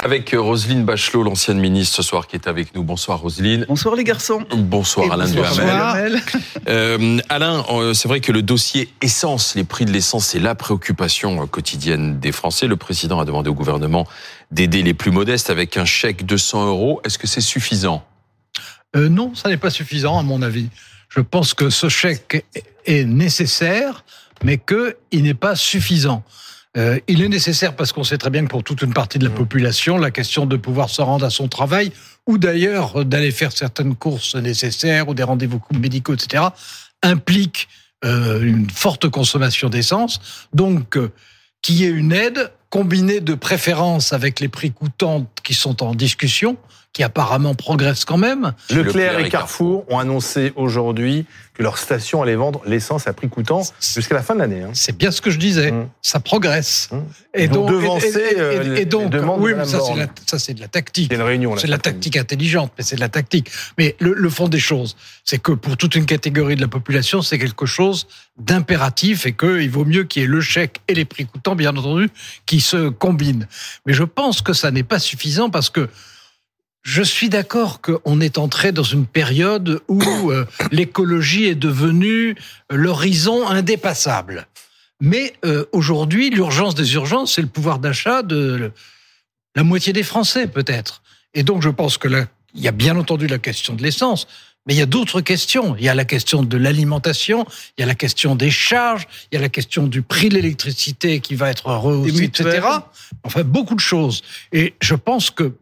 Avec Roselyne Bachelot, l'ancienne ministre ce soir qui est avec nous. Bonsoir Roselyne. Bonsoir les garçons. Bonsoir Alain bonsoir Duhamel. Euh, Alain, euh, c'est vrai que le dossier essence, les prix de l'essence, c'est la préoccupation euh, quotidienne des Français. Le président a demandé au gouvernement d'aider les plus modestes avec un chèque de 100 euros. Est-ce que c'est suffisant? Euh, Non, ça n'est pas suffisant à mon avis. Je pense que ce chèque est nécessaire, mais qu'il n'est pas suffisant. Euh, il est nécessaire parce qu'on sait très bien que pour toute une partie de la population, la question de pouvoir se rendre à son travail, ou d'ailleurs d'aller faire certaines courses nécessaires ou des rendez-vous médicaux, etc., implique euh, une forte consommation d'essence. Donc, euh, qu'il y ait une aide combinée de préférence avec les prix coûtants qui sont en discussion, qui apparemment progressent quand même. Leclerc, Leclerc et Carrefour ont annoncé aujourd'hui que leur station allait vendre l'essence à prix coûtant jusqu'à la fin de l'année. hein. C'est bien ce que je disais. Mm. Ça progresse. Mm. Et vont donc, devancer, et- et- euh, et- donc, les oui, mais ça c'est Borne. la, ça c'est de la tactique. A une réunion là. C'est de la tactique intelligente, mais c'est de la tactique. Mais le, le fond des choses, c'est que pour toute une catégorie de la population, c'est quelque chose d'impératif et qu'il vaut mieux qu'il y ait le chèque et les prix coûtants, bien entendu, qui se combinent. Mais je pense que ça n'est pas suffisant parce que je suis d'accord qu'on est entré dans une période où euh, l'écologie est devenue l'horizon indépassable. Mais euh, aujourd'hui, l'urgence des urgences, c'est le pouvoir d'achat de la moitié des Français, peut-être. Et donc, je pense que là, il y a bien entendu la question de l'essence, mais il y a d'autres questions. Il y a la question de l'alimentation, il y a la question des charges, il y a la question du prix de l'électricité qui va être rehaussé, etc. Enfin, beaucoup de choses. Et je pense que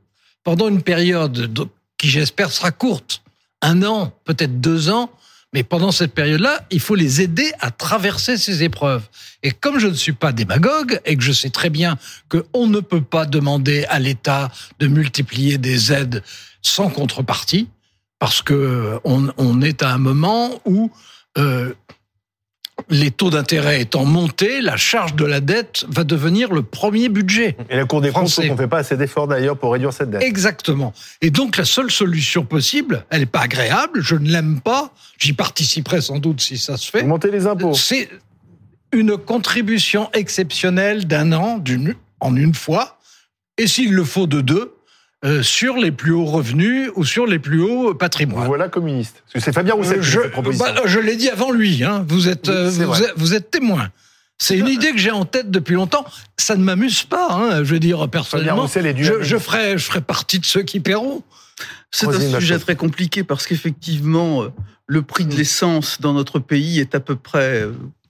pendant une période de- qui, j'espère, sera courte, un an, peut-être deux ans, mais pendant cette période-là, il faut les aider à traverser ces épreuves. Et comme je ne suis pas démagogue et que je sais très bien qu'on ne peut pas demander à l'État de multiplier des aides sans contrepartie, parce que on, on est à un moment où euh, les taux d'intérêt étant montés, la charge de la dette va devenir le premier budget. Et la Cour des comptes ne fait pas assez d'efforts d'ailleurs pour réduire cette dette. Exactement. Et donc la seule solution possible, elle n'est pas agréable, je ne l'aime pas, j'y participerai sans doute si ça se fait, Augmenter les impôts. c'est une contribution exceptionnelle d'un an, d'une, en une fois, et s'il le faut de deux, euh, sur les plus hauts revenus ou sur les plus hauts Vous patrimoines. voilà communiste. C'est Fabien Roussel qui je, fait cette proposition. bah, je l'ai dit avant lui, hein. vous, êtes, Oui, euh, vous, êtes, vous êtes témoin. C'est une idée que j'ai en tête depuis longtemps. Ça ne m'amuse pas, hein, je veux dire Fabien personnellement. Roussel est du Je, je ferai, je ferai partie de ceux qui paieront. C'est un sujet très compliqué parce qu'effectivement, euh, le prix de l'essence dans notre pays est à peu près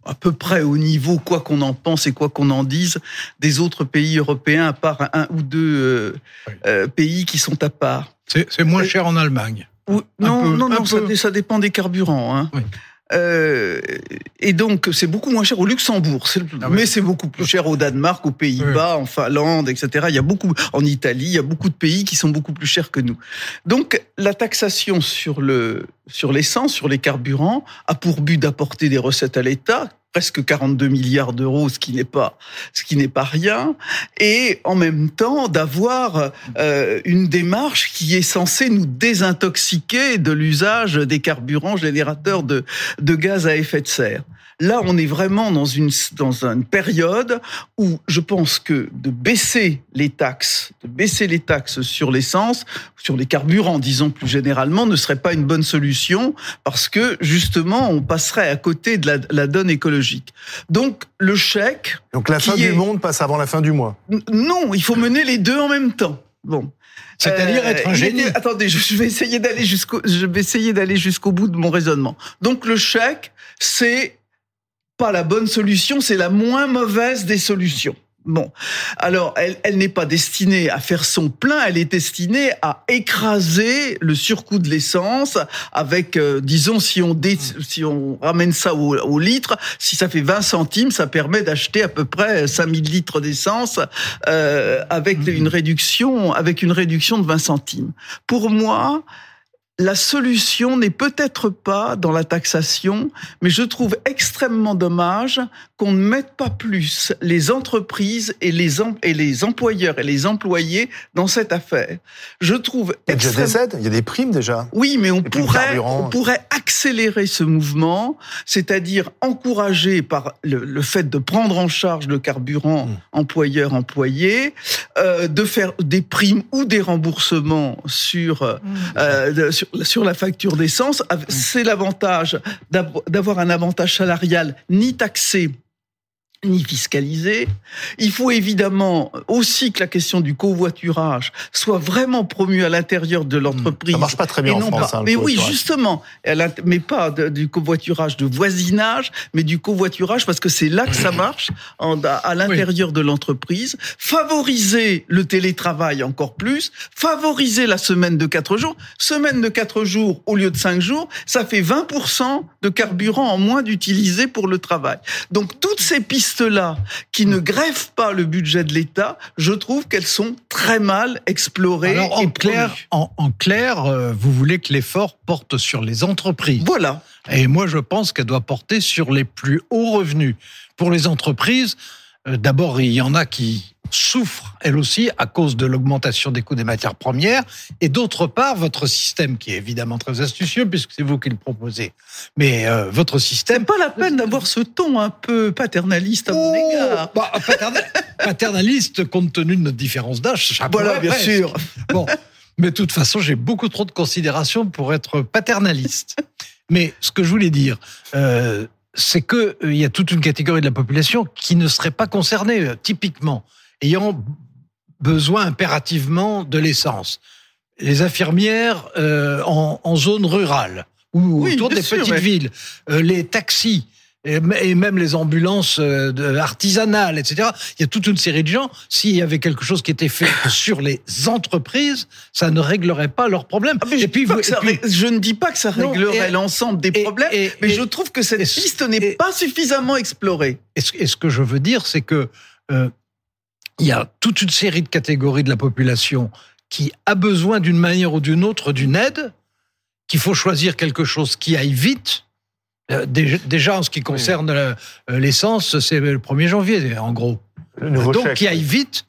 à peu près au niveau, quoi qu'on en pense et quoi qu'on en dise, des autres pays européens, à part un ou deux euh, Oui. euh, pays qui sont à part. C'est moins cher en Allemagne. Ou- non, peu, non, non, ça, ça dépend des carburants. Hein. Oui. Euh, et donc, c'est beaucoup moins cher au Luxembourg, c'est le- Ah oui. mais c'est beaucoup plus cher au Danemark, aux Pays-Bas, en Finlande, etc. Il y a beaucoup, en Italie, il y a beaucoup de pays qui sont beaucoup plus chers que nous. Donc, la taxation sur le sur l'essence, sur les carburants, a pour but d'apporter des recettes à l'État, presque 42 milliards d'euros, ce qui n'est pas ce qui n'est pas rien, et en même temps d'avoir euh, une démarche qui est censée nous désintoxiquer de l'usage des carburants générateurs de, de gaz à effet de serre. Là, on est vraiment dans une, dans une période où je pense que de baisser les taxes, de baisser les taxes sur l'essence, sur les carburants, disons plus généralement, ne serait pas une bonne solution parce que justement, on passerait à côté de la, la donne écologique. Donc, le chèque, Donc la fin qui du est- monde passe avant la fin du mois. Non, il faut mener les deux en même temps. Bon. C'est-à-dire Euh, être un génie. attendez, je je vais essayer d'aller jusqu'au, je vais essayer d'aller jusqu'au bout de mon raisonnement. Donc le chèque, c'est pas la bonne solution, c'est la moins mauvaise des solutions. Bon, alors elle, elle n'est pas destinée à faire son plein, elle est destinée à écraser le surcoût de l'essence avec, euh, disons, si on dé- si on ramène ça au, au litre, si ça fait 20 centimes, ça permet d'acheter à peu près 5000 litres d'essence euh, avec une réduction, avec une réduction de 20 centimes. Pour moi, la solution n'est peut-être pas dans la taxation, mais je trouve extrêmement dommage qu'on ne mette pas plus les entreprises et les, et les employeurs et les employés dans cette affaire. Je trouve Il y a déjà des aides, il y a des primes déjà. Oui, mais on pourrait, on pourrait accélérer ce mouvement, c'est-à-dire encourager par le, fait de prendre en charge le carburant mmh. employeur-employé, euh, de faire des primes ou des remboursements sur, mmh. euh, sur sur, la facture d'essence, c'est l'avantage d'avoir un avantage salarial ni taxé ni fiscalisé. Il faut évidemment aussi que la question du covoiturage soit vraiment promue à l'intérieur de l'entreprise. Ça marche pas très bien en France. Hein, mais oui, justement, mais pas du covoiturage de voisinage, mais du covoiturage parce que c'est là que ça marche à l'intérieur de l'entreprise. Favoriser le télétravail encore plus, favoriser la semaine de quatre jours. Semaine de quatre jours au lieu de cinq jours, ça fait 20% de carburant en moins d'utiliser pour le travail. Donc toutes ces pistes là qui ne grèvent pas le budget de l'État, je trouve qu'elles sont très mal explorées. Alors, en, clair, en, clair, euh, vous voulez que l'effort porte sur les entreprises. Voilà. Et moi, je pense qu'elle doit porter sur les plus hauts revenus. Pour les entreprises, d'abord, il y en a qui souffre, elle aussi, à cause de l'augmentation des coûts des matières premières, et d'autre part, votre système, qui est évidemment très astucieux, puisque c'est vous qui le proposez, mais euh, votre système... pas la peine d'avoir ce ton un peu paternaliste à mon oh, égard. Bah, paternaliste, compte tenu de notre différence d'âge, Voilà, bien sûr. Bon, mais de toute façon, j'ai beaucoup trop de considération pour être paternaliste. Mais ce que je voulais dire, euh, c'est qu'il euh, y a toute une catégorie de la population qui ne serait pas concernée. Typiquement, ayant besoin impérativement de l'essence. Les infirmières euh, en, en, zone rurale ou autour des petites villes, euh, les taxis et même les ambulances euh, artisanales, etc. Il y a toute une série de gens. S'il y avait quelque chose qui était fait sur les entreprises, ça ne réglerait pas leurs problèmes. Ah, et puis, je ne dis pas que ça réglerait l'ensemble des problèmes, mais je trouve que cette piste n'est pas suffisamment explorée. Et ce, que je veux dire, c'est que euh, il y a toute une série de catégories de la population qui a besoin d'une manière ou d'une autre d'une aide, qu'il faut choisir quelque chose qui aille vite. Euh, déjà, en ce qui concerne euh, l'essence, c'est le 1er janvier, en gros. Donc, qui aille vite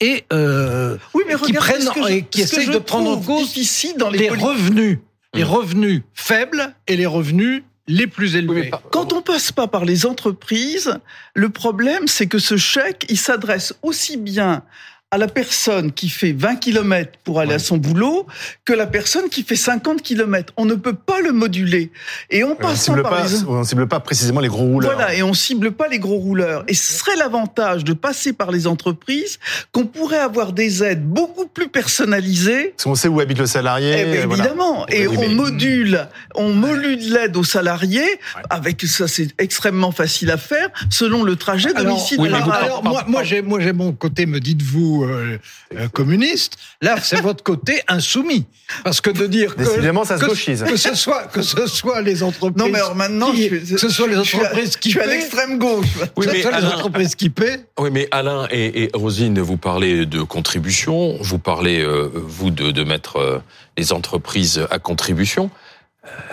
et euh, oui, mais qui prennent et qui essayent de prendre en compte dans les, les revenus, les mmh. revenus faibles et les revenus les plus élevés. Quand on passe pas par les entreprises, le problème, c'est que ce chèque, il s'adresse aussi bien à la personne qui fait 20 km pour aller à son boulot que la personne qui fait 50 km. On ne peut pas le moduler. Et on passe on par les... on cible pas précisément les gros rouleurs. Voilà, et on cible pas les gros rouleurs. Et ce serait l'avantage de passer par les entreprises qu'on pourrait avoir des aides beaucoup plus personnalisées. Parce qu'on sait où habite le salarié. Eh ben, évidemment. Et on module, on module l'aide aux salariés avec ça, c'est extrêmement facile à faire selon le trajet domicile. Alors, alors moi, moi j'ai mon côté, me dites-vous euh, euh, communiste. Là, c'est votre côté insoumis. Parce que de dire que, ça que, ce soit que ce soit les entreprises non mais maintenant qui, que ce soit les entreprises qui paient, à l'extrême gauche. Oui mais les entreprises qui paient. Oui mais Alain et, Rosine, vous parlez de contribution, vous parlez euh, vous de, de mettre les entreprises à contribution.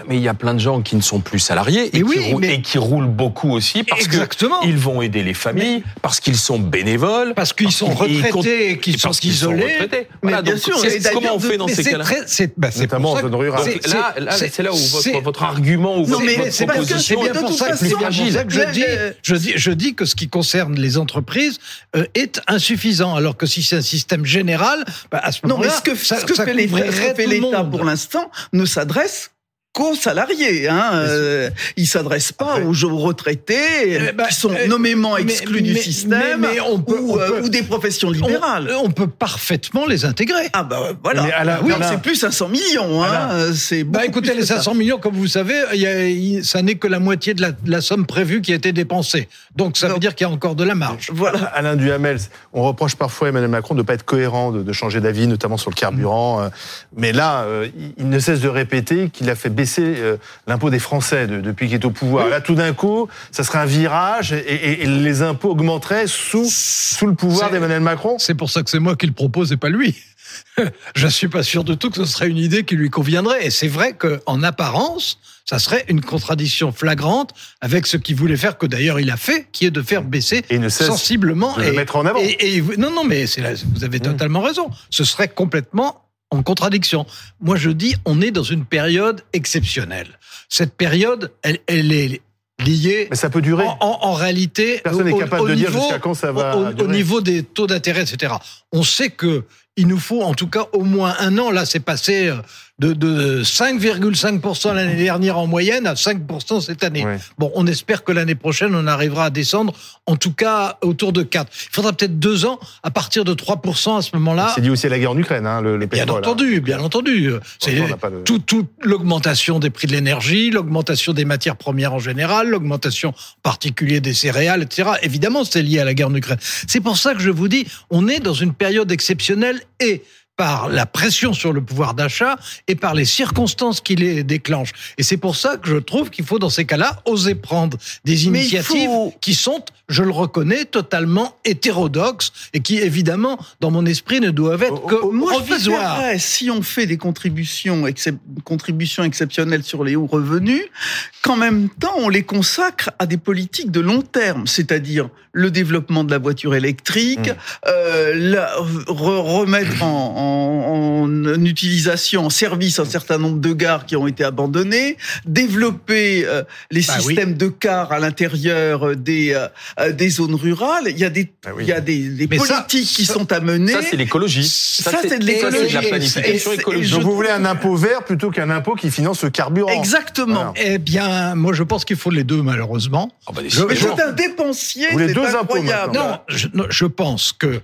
Mais il y a plein de gens qui ne sont plus salariés et, qui, roulent, et qui roulent beaucoup aussi parce qu'ils vont aider les familles, parce qu'ils sont bénévoles, parce qu'ils sont retraités et qu'ils sont isolés. mais bien sûr, comment on fait dans ces cas-là C'est bah, notamment en zone rurale. Là, c'est là où votre, votre argument ou votre, votre proposition est bien pour ça que je dis, je dis, je dis que ce qui concerne les entreprises euh, est insuffisant, alors que si c'est un système général, bah, à ce moment-là, ce que fait l'État pour l'instant ne s'adresse qu'aux salariés. Hein. Euh, ils s'adressent pas aux, retraités eh ben, qui sont euh, nommément exclus du système mais, on peut, ou, euh, ou, des professions libérales. On, peut parfaitement les intégrer. Ah bah voilà. oui, c'est plus 500 millions. Hein. C'est bah écoutez, les 500 millions, comme vous savez, y a, ça n'est que la moitié de la, somme prévue qui a été dépensée. Donc ça veut dire qu'il y a encore de la marge. Voilà. Alain Duhamel, on reproche parfois à Emmanuel Macron de ne pas être cohérent, de, de changer d'avis, notamment sur le carburant. Mais là, il ne cesse de répéter qu'il a fait baisser c'est euh, l'impôt des Français depuis qu'il est au pouvoir. Là, tout d'un coup, ça serait un virage et, les impôts augmenteraient sous, sous le pouvoir d'Emmanuel Macron. C'est pour ça que c'est moi qui le propose et pas lui. je suis pas sûr de tout que ce serait une idée qui lui conviendrait. Et c'est vrai qu'en apparence, ça serait une contradiction flagrante avec ce qu'il voulait faire, que d'ailleurs il a fait, qui est de faire baisser Et ne sensiblement. de le mettre en avant. Et, et- non, non, mais là, vous avez totalement raison. Ce serait complètement en contradiction. Moi, je dis, on est dans une période exceptionnelle. Cette période, elle, elle est liée Mais ça peut durer. en, en- en réalité, Personne n'est au- capable au de dire jusqu'à quand ça va au, au durer. niveau des taux d'intérêt, etc. On sait que il nous faut en tout cas au moins un an. Là, c'est passé euh, de, de 5,5% l'année dernière en moyenne à 5% cette année. Ouais. Bon, on espère que l'année prochaine, on arrivera à descendre, en tout cas autour de 4. Il faudra peut-être deux ans à partir de 3% à ce moment-là. C'est lié aussi à la guerre en Ukraine, hein, le, le Bien pétrole. entendu, bien entendu. C'est de- tout, toute l'augmentation des prix de l'énergie, l'augmentation des matières premières en général, l'augmentation en particulier des céréales, etc. Évidemment, c'est lié à la guerre en Ukraine. C'est pour ça que je vous dis, on est dans une période exceptionnelle et par la pression sur le pouvoir d'achat et par les circonstances qui les déclenchent. Et c'est pour ça que je trouve qu'il faut, dans ces cas-là, oser prendre des initiatives faut- qui sont, je le reconnais, totalement hétérodoxes et qui, évidemment, dans mon esprit, ne doivent être que Moi, provisoires. si on fait des contributions, excep- contributions exceptionnelles sur les hauts revenus, qu'en même temps, on les consacre à des politiques de long terme, c'est-à-dire le développement de la voiture électrique, Mm. euh, la- re- remettre en, en- en utilisation, en service un certain nombre de gares qui ont été abandonnées, développer euh, les Bah oui. systèmes de cars à l'intérieur des, euh, des zones rurales. Il y a des, Ah oui. il y a des, des Mais ça- politiques qui ça- sont à mener. Ça, c'est l'écologie. Ça, c'est de ça, l'écologie. la planification écologique. et Donc vous voulez un impôt vert plutôt qu'un impôt qui finance le carburant. Exactement. Voilà. Eh bien, moi, je pense qu'il faut les deux, malheureusement. Ah bah, Je- c'est un dépensier, Vous c'est deux impôts incroyable. Non, je, non, je pense que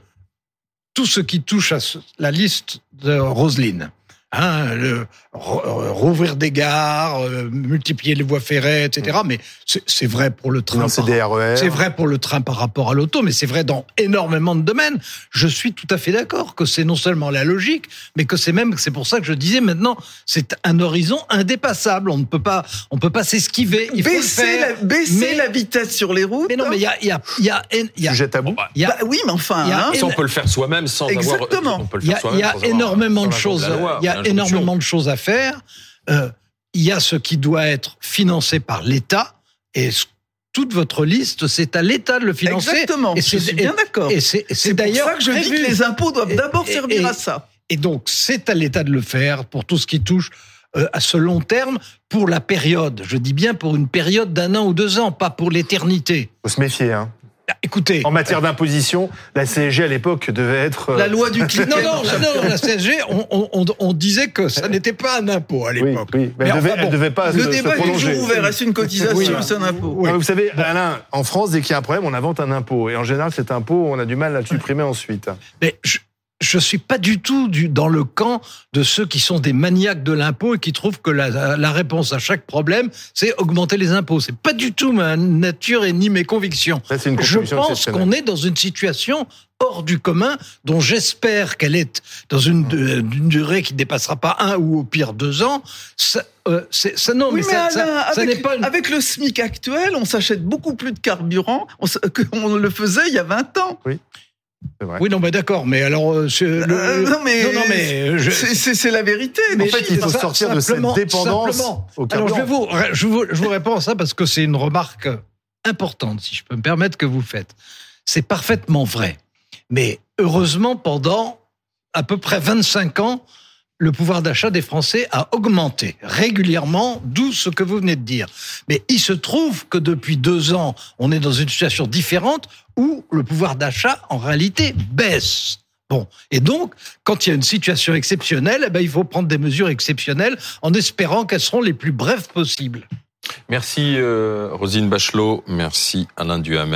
tout ce qui touche à ce- la liste de Roselyne, hein, le, re- rouvrir des gares, euh, multiplier les voies ferrées, etc. Mais c'est vrai pour le train. RER. C'est vrai pour le train par rapport à l'auto, mais c'est vrai dans énormément de domaines. Je suis tout à fait d'accord que c'est non seulement la logique, mais que c'est même, c'est pour ça que je disais maintenant, c'est un horizon indépassable. On ne peut pas, on peut pas s'esquiver. Il faut le Baisser, faire. la, baisser mais- la vitesse sur les routes. Mais non, mais il y a, il y a, il y a, il y a, Sujet tabou. il y a- Bah oui, mais enfin, il y a hein. Ça, on peut le faire soi-même sans Exactement. avoir. Le Il y a, y énormément de choses. Il y a l'injonction. énormément de choses à faire. Euh, il y a ce qui doit être financé par l'État et ce- toute votre liste, c'est à l'État de le financer. Exactement. Et je c'est- suis bien d'accord. Et c'est C'est pour d'ailleurs ça que je dis que les impôts doivent d'abord servir et- à ça. Et donc, c'est à l'État de le faire pour tout ce qui touche euh, à ce long terme, pour la période. Je dis bien pour une période d'un an ou deux ans, pas pour l'éternité. Faut se méfier. Hein. Écoutez, En matière d'imposition, la CSG à l'époque devait être. euh, La loi du clic. non, non, non, la CSG, on, on- on- on disait que ça n'était pas un impôt à Oui, l'époque. oui. Mais Mais elle, devait, enfin elle bon, devait pas Le se, se débat est toujours ouvert. Est-ce une cotisation Oui. ou c'est un impôt Oui. Non, Vous savez, Alain, en France, dès qu'il y a un problème, on invente un impôt. Et en général, cet impôt, on a du mal à le supprimer ensuite. Mais je, je suis pas du tout du, dans le camp de ceux qui sont des maniaques de l'impôt et qui trouvent que la, la réponse à chaque problème, c'est augmenter les impôts. C'est pas du tout ma nature et ni mes convictions. Ça, une Je pense qu'on est dans une situation hors du commun, dont j'espère qu'elle est dans une, de- d'une durée qui ne dépassera pas un ou au pire deux ans. Ça, euh, ça non, Oui, mais, mais ça, ça- Alain, ça avec, n'est pas une... avec le SMIC actuel, on s'achète beaucoup plus de carburant qu'on le faisait il y a 20 ans. C'est vrai. Oui, non, mais d'accord, mais alors... euh, le- Euh, non, mais, non, non, mais je- c'est- la vérité. En Mais fait, il faut sortir de cette dépendance simplement. au Alors je, vous, je, vous, je vous réponds à ça parce que c'est une remarque importante, si je peux me permettre, que vous faites. C'est parfaitement vrai. Mais heureusement, pendant à peu près 25 ans, le pouvoir d'achat des Français a augmenté régulièrement, d'où ce que vous venez de dire. Mais il se trouve que depuis deux ans, on est dans une situation différente où le pouvoir d'achat, en réalité, baisse. Bon. Et donc, quand il y a une situation exceptionnelle, eh ben, il faut prendre des mesures exceptionnelles en espérant qu'elles seront les plus brèves possibles. Merci euh, Rosine Bachelot, merci Alain Duhamel.